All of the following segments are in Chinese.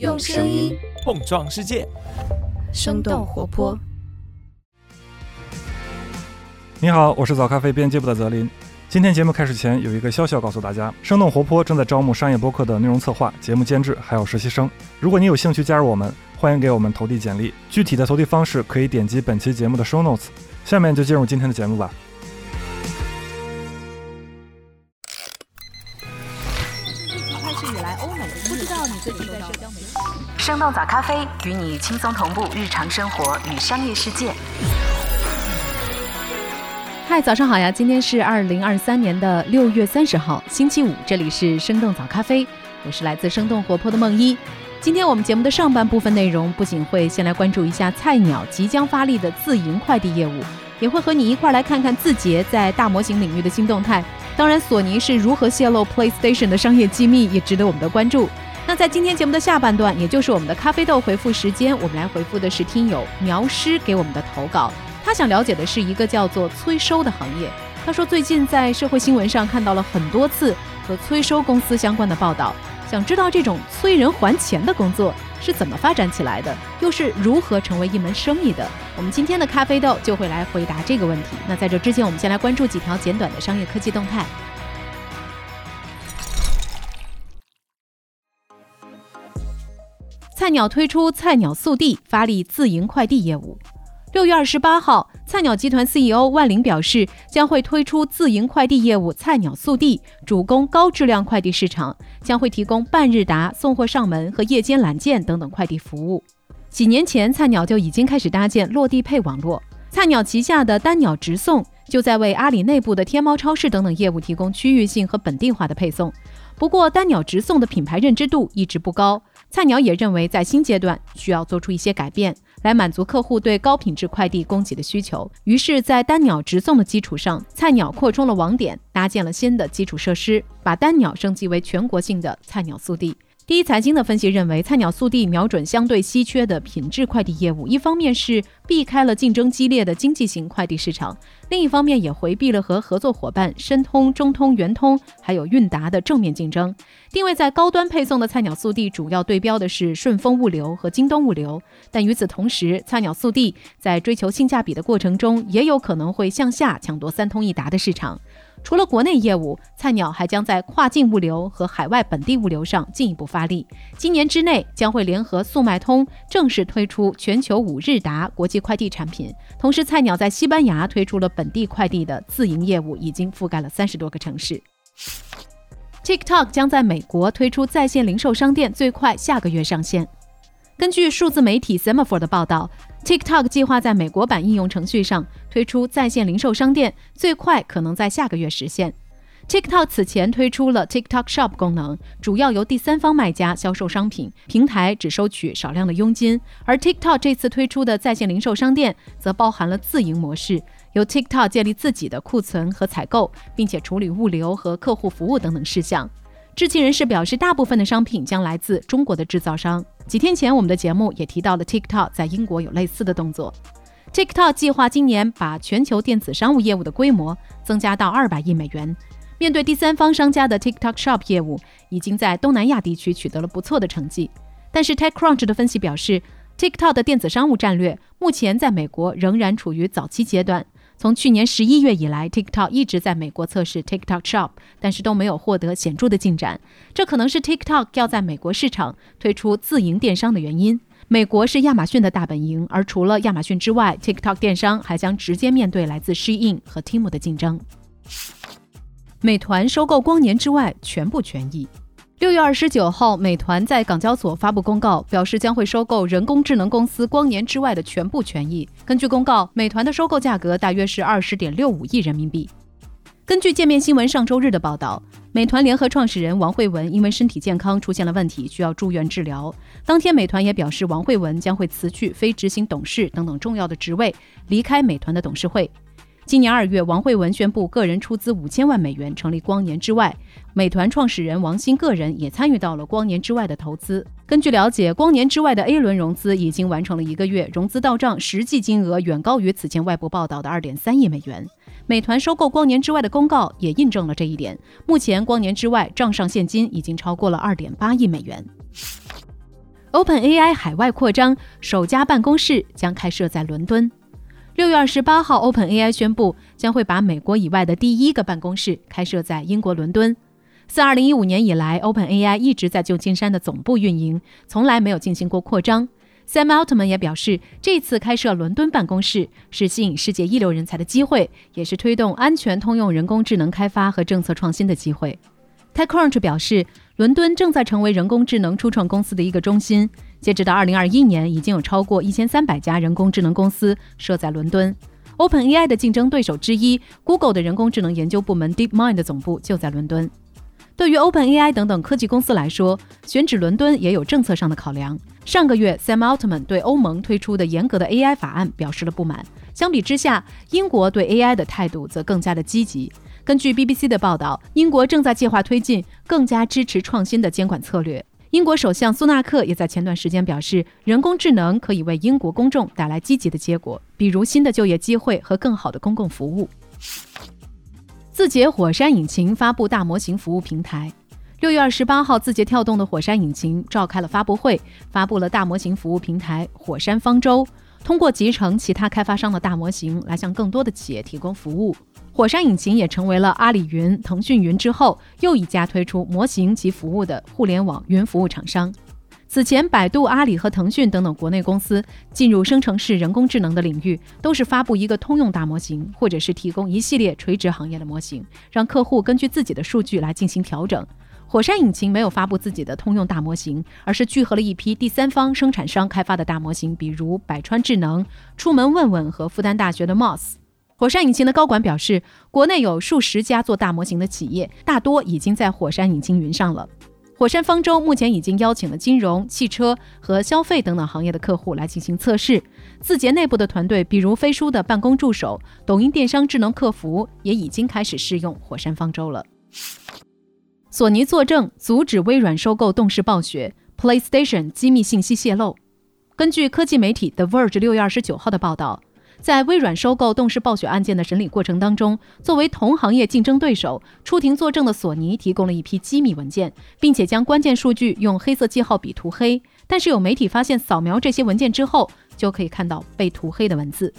用声音碰撞世界，生动活泼。你好，我是早咖啡编辑部的泽林。今天节目开始前，有一个消息要告诉大家：生动活泼正在招募商业播客的内容策划、节目监制，还有实习生。如果你有兴趣加入我们，欢迎给我们投递简历。具体的投递方式可以点击本期节目的 show notes。下面就进入今天的节目吧。来欧美，不知道你自己在社交媒体生动早咖啡与你轻松同步日常生活与商业世界。嗨，早上好呀！今天是二零二三年的六月三十号，星期五，这里是生动早咖啡，我是来自生动活泼的梦一。今天我们节目的上半部分内容不仅会先来关注一下菜鸟即将发力的自营快递业务，也会和你一块来看看字节在大模型领域的新动态。当然，索尼是如何泄露 PlayStation 的商业机密，也值得我们的关注。那在今天节目的下半段，也就是我们的咖啡豆回复时间，我们来回复的是听友苗师给我们的投稿。他想了解的是一个叫做催收的行业。他说最近在社会新闻上看到了很多次和催收公司相关的报道，想知道这种催人还钱的工作是怎么发展起来的，又是如何成为一门生意的。我们今天的咖啡豆就会来回答这个问题。那在这之前，我们先来关注几条简短的商业科技动态。菜鸟推出菜鸟速递，发力自营快递业务。六月二十八号，菜鸟集团 CEO 万林表示，将会推出自营快递业务菜鸟速递，主攻高质量快递市场，将会提供半日达、送货上门和夜间揽件等等快递服务。几年前，菜鸟就已经开始搭建落地配网络。菜鸟旗下的单鸟直送就在为阿里内部的天猫超市等等业务提供区域性和本地化的配送。不过，单鸟直送的品牌认知度一直不高。菜鸟也认为，在新阶段需要做出一些改变，来满足客户对高品质快递供给的需求。于是，在单鸟直送的基础上，菜鸟扩充了网点，搭建了新的基础设施，把单鸟升级为全国性的菜鸟速递。第一财经的分析认为，菜鸟速递瞄准相对稀缺的品质快递业务，一方面是避开了竞争激烈的经济型快递市场，另一方面也回避了和合作伙伴申通、中通、圆通还有韵达的正面竞争。定位在高端配送的菜鸟速递，主要对标的是顺丰物流和京东物流。但与此同时，菜鸟速递在追求性价比的过程中，也有可能会向下抢夺三通一达的市场。除了国内业务，菜鸟还将在跨境物流和海外本地物流上进一步发力。今年之内将会联合速卖通正式推出全球五日达国际快递产品。同时，菜鸟在西班牙推出了本地快递的自营业务，已经覆盖了三十多个城市。TikTok 将在美国推出在线零售商店，最快下个月上线。根据数字媒体 Semaphore 的报道。TikTok 计划在美国版应用程序上推出在线零售商店，最快可能在下个月实现。TikTok 此前推出了 TikTok Shop 功能，主要由第三方卖家销售商品，平台只收取少量的佣金。而 TikTok 这次推出的在线零售商店则包含了自营模式，由 TikTok 建立自己的库存和采购，并且处理物流和客户服务等等事项。知情人士表示，大部分的商品将来自中国的制造商。几天前，我们的节目也提到了 TikTok 在英国有类似的动作。TikTok 计划今年把全球电子商务业务的规模增加到二百亿美元。面对第三方商家的 TikTok Shop 业务，已经在东南亚地区取得了不错的成绩。但是 TechCrunch 的分析表示，TikTok 的电子商务战略目前在美国仍然处于早期阶段。从去年十一月以来，TikTok 一直在美国测试 TikTok Shop，但是都没有获得显著的进展。这可能是 TikTok 要在美国市场推出自营电商的原因。美国是亚马逊的大本营，而除了亚马逊之外，TikTok 电商还将直接面对来自 Shein 和 Temu 的竞争。美团收购光年之外全部权益。六月二十九号，美团在港交所发布公告，表示将会收购人工智能公司光年之外的全部权益。根据公告，美团的收购价格大约是二十点六五亿人民币。根据界面新闻上周日的报道，美团联合创始人王慧文因为身体健康出现了问题，需要住院治疗。当天，美团也表示，王慧文将会辞去非执行董事等等重要的职位，离开美团的董事会。今年二月，王慧文宣布个人出资五千万美元成立光年之外，美团创始人王兴个人也参与到了光年之外的投资。根据了解，光年之外的 A 轮融资已经完成了一个月，融资到账实际金额远高于此前外部报道的二点三亿美元。美团收购光年之外的公告也印证了这一点。目前，光年之外账上现金已经超过了二点八亿美元。OpenAI 海外扩张，首家办公室将开设在伦敦。六月二十八号，OpenAI 宣布将会把美国以外的第一个办公室开设在英国伦敦。自二零一五年以来，OpenAI 一直在旧金山的总部运营，从来没有进行过扩张。Sam Altman 也表示，这次开设伦敦办公室是吸引世界一流人才的机会，也是推动安全通用人工智能开发和政策创新的机会。TechCrunch 表示，伦敦正在成为人工智能初创公司的一个中心。截止到二零二一年，已经有超过一千三百家人工智能公司设在伦敦。OpenAI 的竞争对手之一 Google 的人工智能研究部门 DeepMind 的总部就在伦敦。对于 OpenAI 等等科技公司来说，选址伦敦也有政策上的考量。上个月，Sam Altman 对欧盟推出的严格的 AI 法案表示了不满。相比之下，英国对 AI 的态度则更加的积极。根据 BBC 的报道，英国正在计划推进更加支持创新的监管策略。英国首相苏纳克也在前段时间表示，人工智能可以为英国公众带来积极的结果，比如新的就业机会和更好的公共服务。字节火山引擎发布大模型服务平台。六月二十八号，字节跳动的火山引擎召开了发布会，发布了大模型服务平台火山方舟，通过集成其他开发商的大模型来向更多的企业提供服务。火山引擎也成为了阿里云、腾讯云之后又一家推出模型及服务的互联网云服务厂商。此前，百度、阿里和腾讯等等国内公司进入生成式人工智能的领域，都是发布一个通用大模型，或者是提供一系列垂直行业的模型，让客户根据自己的数据来进行调整。火山引擎没有发布自己的通用大模型，而是聚合了一批第三方生产商开发的大模型，比如百川智能、出门问问和复旦大学的 Moss。火山引擎的高管表示，国内有数十家做大模型的企业，大多已经在火山引擎云上了。火山方舟目前已经邀请了金融、汽车和消费等等行业的客户来进行测试。字节内部的团队，比如飞书的办公助手、抖音电商智能客服，也已经开始试用火山方舟了。索尼作证阻止微软收购动视暴雪，PlayStation 机密信息泄露。根据科技媒体 The Verge 六月二十九号的报道。在微软收购动视暴雪案件的审理过程当中，作为同行业竞争对手出庭作证的索尼提供了一批机密文件，并且将关键数据用黑色记号笔涂黑。但是有媒体发现，扫描这些文件之后，就可以看到被涂黑的文字。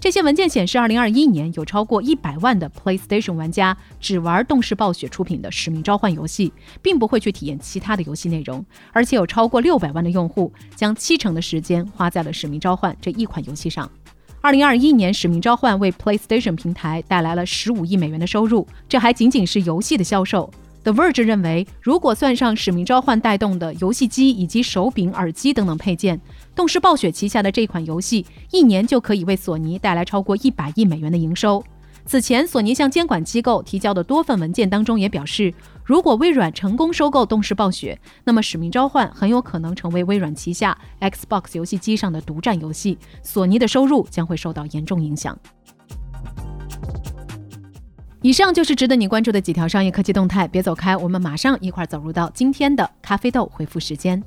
这些文件显示，二零二一年有超过一百万的 PlayStation 玩家只玩动视暴雪出品的《使命召唤》游戏，并不会去体验其他的游戏内容。而且有超过六百万的用户将七成的时间花在了《使命召唤》这一款游戏上。二零二一年，《使命召唤》为 PlayStation 平台带来了十五亿美元的收入，这还仅仅是游戏的销售。The Verge 认为，如果算上《使命召唤》带动的游戏机以及手柄、耳机等等配件，动视暴雪旗下的这款游戏一年就可以为索尼带来超过一百亿美元的营收。此前，索尼向监管机构提交的多份文件当中也表示，如果微软成功收购动视暴雪，那么《使命召唤》很有可能成为微软旗下 Xbox 游戏机上的独占游戏，索尼的收入将会受到严重影响。以上就是值得你关注的几条商业科技动态，别走开，我们马上一块走入到今天的咖啡豆回复时间。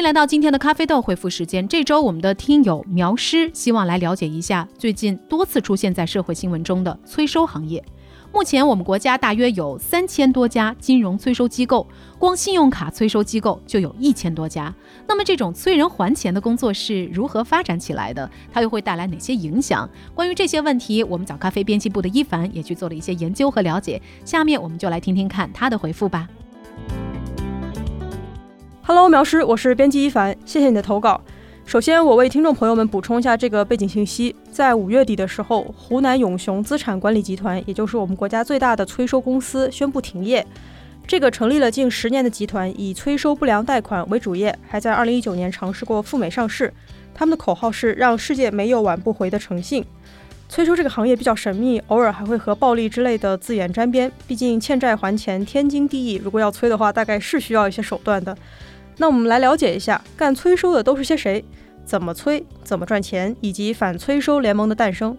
迎来到今天的咖啡豆回复时间。这周我们的听友苗师希望来了解一下最近多次出现在社会新闻中的催收行业。目前我们国家大约有三千多家金融催收机构，光信用卡催收机构就有一千多家。那么这种催人还钱的工作是如何发展起来的？它又会带来哪些影响？关于这些问题，我们早咖啡编辑部的一凡也去做了一些研究和了解。下面我们就来听听看他的回复吧。Hello，苗师，我是编辑一凡，谢谢你的投稿。首先，我为听众朋友们补充一下这个背景信息：在五月底的时候，湖南永雄资产管理集团，也就是我们国家最大的催收公司，宣布停业。这个成立了近十年的集团，以催收不良贷款为主业，还在二零一九年尝试过赴美上市。他们的口号是“让世界没有挽不回的诚信”。催收这个行业比较神秘，偶尔还会和暴利之类的字眼沾边。毕竟欠债还钱天经地义，如果要催的话，大概是需要一些手段的。那我们来了解一下，干催收的都是些谁？怎么催？怎么赚钱？以及反催收联盟的诞生。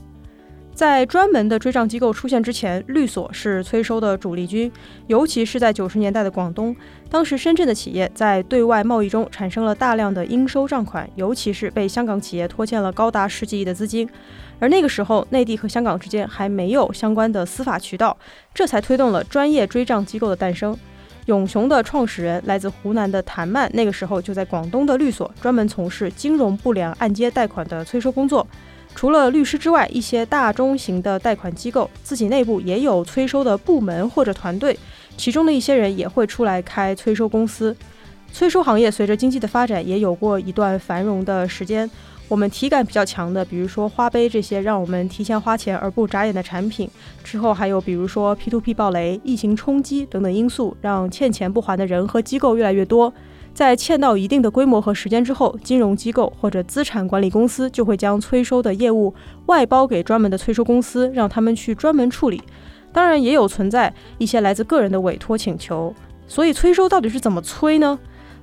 在专门的追账机构出现之前，律所是催收的主力军，尤其是在九十年代的广东，当时深圳的企业在对外贸易中产生了大量的应收账款，尤其是被香港企业拖欠了高达十几亿的资金，而那个时候内地和香港之间还没有相关的司法渠道，这才推动了专业追账机构的诞生。永雄的创始人来自湖南的谭曼，那个时候就在广东的律所专门从事金融不良按揭贷款的催收工作。除了律师之外，一些大中型的贷款机构自己内部也有催收的部门或者团队，其中的一些人也会出来开催收公司。催收行业随着经济的发展，也有过一段繁荣的时间。我们体感比较强的，比如说花呗这些让我们提前花钱而不眨眼的产品，之后还有比如说 P2P 暴雷、疫情冲击等等因素，让欠钱不还的人和机构越来越多。在欠到一定的规模和时间之后，金融机构或者资产管理公司就会将催收的业务外包给专门的催收公司，让他们去专门处理。当然，也有存在一些来自个人的委托请求。所以，催收到底是怎么催呢？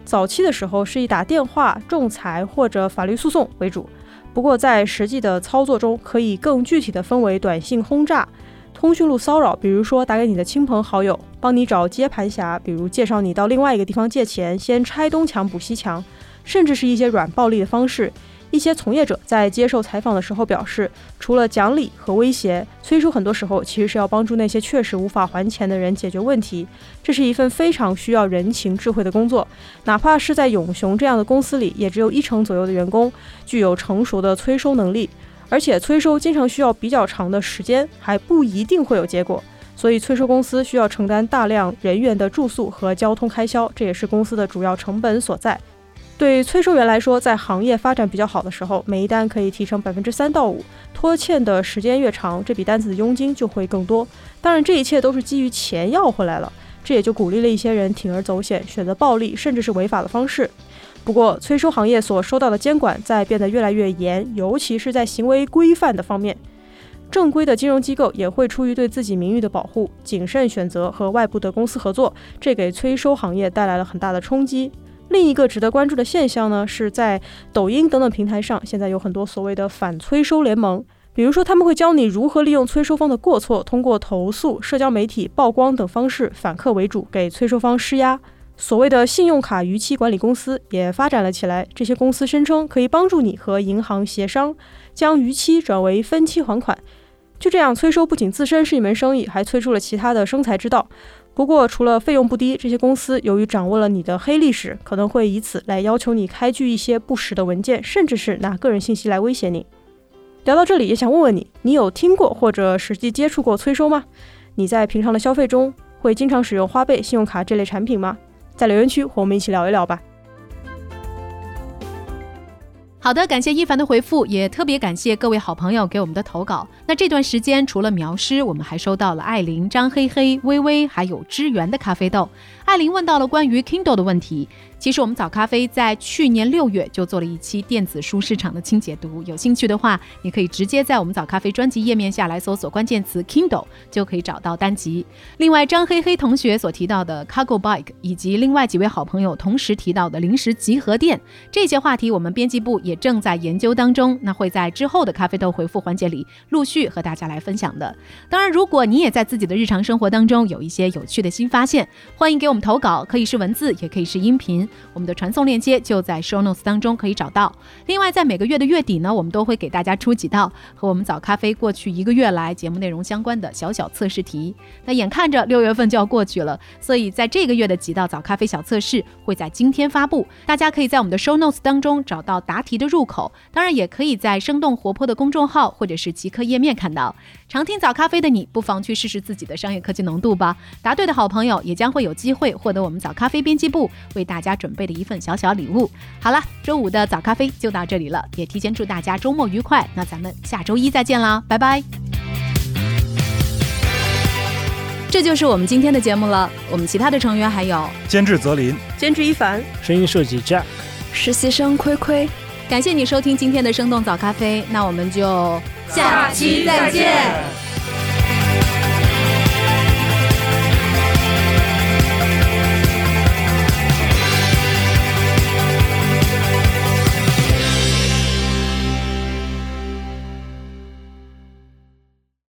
早期的时候是以打电话、仲裁或者法律诉讼为主，不过在实际的操作中，可以更具体的分为短信轰炸。通讯录骚扰，比如说打给你的亲朋好友，帮你找接盘侠，比如介绍你到另外一个地方借钱，先拆东墙补西墙，甚至是一些软暴力的方式。一些从业者在接受采访的时候表示，除了讲理和威胁，催收很多时候其实是要帮助那些确实无法还钱的人解决问题。这是一份非常需要人情智慧的工作，哪怕是在永雄这样的公司里，也只有一成左右的员工具有成熟的催收能力。而且催收经常需要比较长的时间，还不一定会有结果，所以催收公司需要承担大量人员的住宿和交通开销，这也是公司的主要成本所在。对催收员来说，在行业发展比较好的时候，每一单可以提成百分之三到五，拖欠的时间越长，这笔单子的佣金就会更多。当然，这一切都是基于钱要回来了，这也就鼓励了一些人铤而走险，选择暴力甚至是违法的方式。不过，催收行业所受到的监管在变得越来越严，尤其是在行为规范的方面。正规的金融机构也会出于对自己名誉的保护，谨慎选择和外部的公司合作，这给催收行业带来了很大的冲击。另一个值得关注的现象呢，是在抖音等等平台上，现在有很多所谓的反催收联盟，比如说他们会教你如何利用催收方的过错，通过投诉、社交媒体曝光等方式反客为主，给催收方施压。所谓的信用卡逾期管理公司也发展了起来。这些公司声称可以帮助你和银行协商，将逾期转为分期还款。就这样，催收不仅自身是一门生意，还催出了其他的生财之道。不过，除了费用不低，这些公司由于掌握了你的黑历史，可能会以此来要求你开具一些不实的文件，甚至是拿个人信息来威胁你。聊到这里，也想问问你：你有听过或者实际接触过催收吗？你在平常的消费中会经常使用花呗、信用卡这类产品吗？在留言区和我们一起聊一聊吧。好的，感谢一凡的回复，也特别感谢各位好朋友给我们的投稿。那这段时间除了苗师，我们还收到了艾琳、张黑黑、微微，还有支援的咖啡豆。艾琳问到了关于 Kindle 的问题。其实我们早咖啡在去年六月就做了一期电子书市场的清解读，有兴趣的话，你可以直接在我们早咖啡专辑页面下来搜索关键词 Kindle，就可以找到单集。另外，张黑黑同学所提到的 Cargo Bike，以及另外几位好朋友同时提到的零食集合店，这些话题我们编辑部也正在研究当中，那会在之后的咖啡豆回复环节里陆续和大家来分享的。当然，如果你也在自己的日常生活当中有一些有趣的新发现，欢迎给我们投稿，可以是文字，也可以是音频。我们的传送链接就在 show notes 当中可以找到。另外，在每个月的月底呢，我们都会给大家出几道和我们早咖啡过去一个月来节目内容相关的小小测试题。那眼看着六月份就要过去了，所以在这个月的几道早咖啡小测试会在今天发布，大家可以在我们的 show notes 当中找到答题的入口，当然也可以在生动活泼的公众号或者是极客页面看到。常听早咖啡的你，不妨去试试自己的商业科技浓度吧。答对的好朋友也将会有机会获得我们早咖啡编辑部为大家准备的一份小小礼物。好了，周五的早咖啡就到这里了，也提前祝大家周末愉快。那咱们下周一再见啦，拜拜。这就是我们今天的节目了。我们其他的成员还有监制泽林，监制一凡，声音设计 Jack，实习生亏亏。感谢你收听今天的生动早咖啡，那我们就下期再见。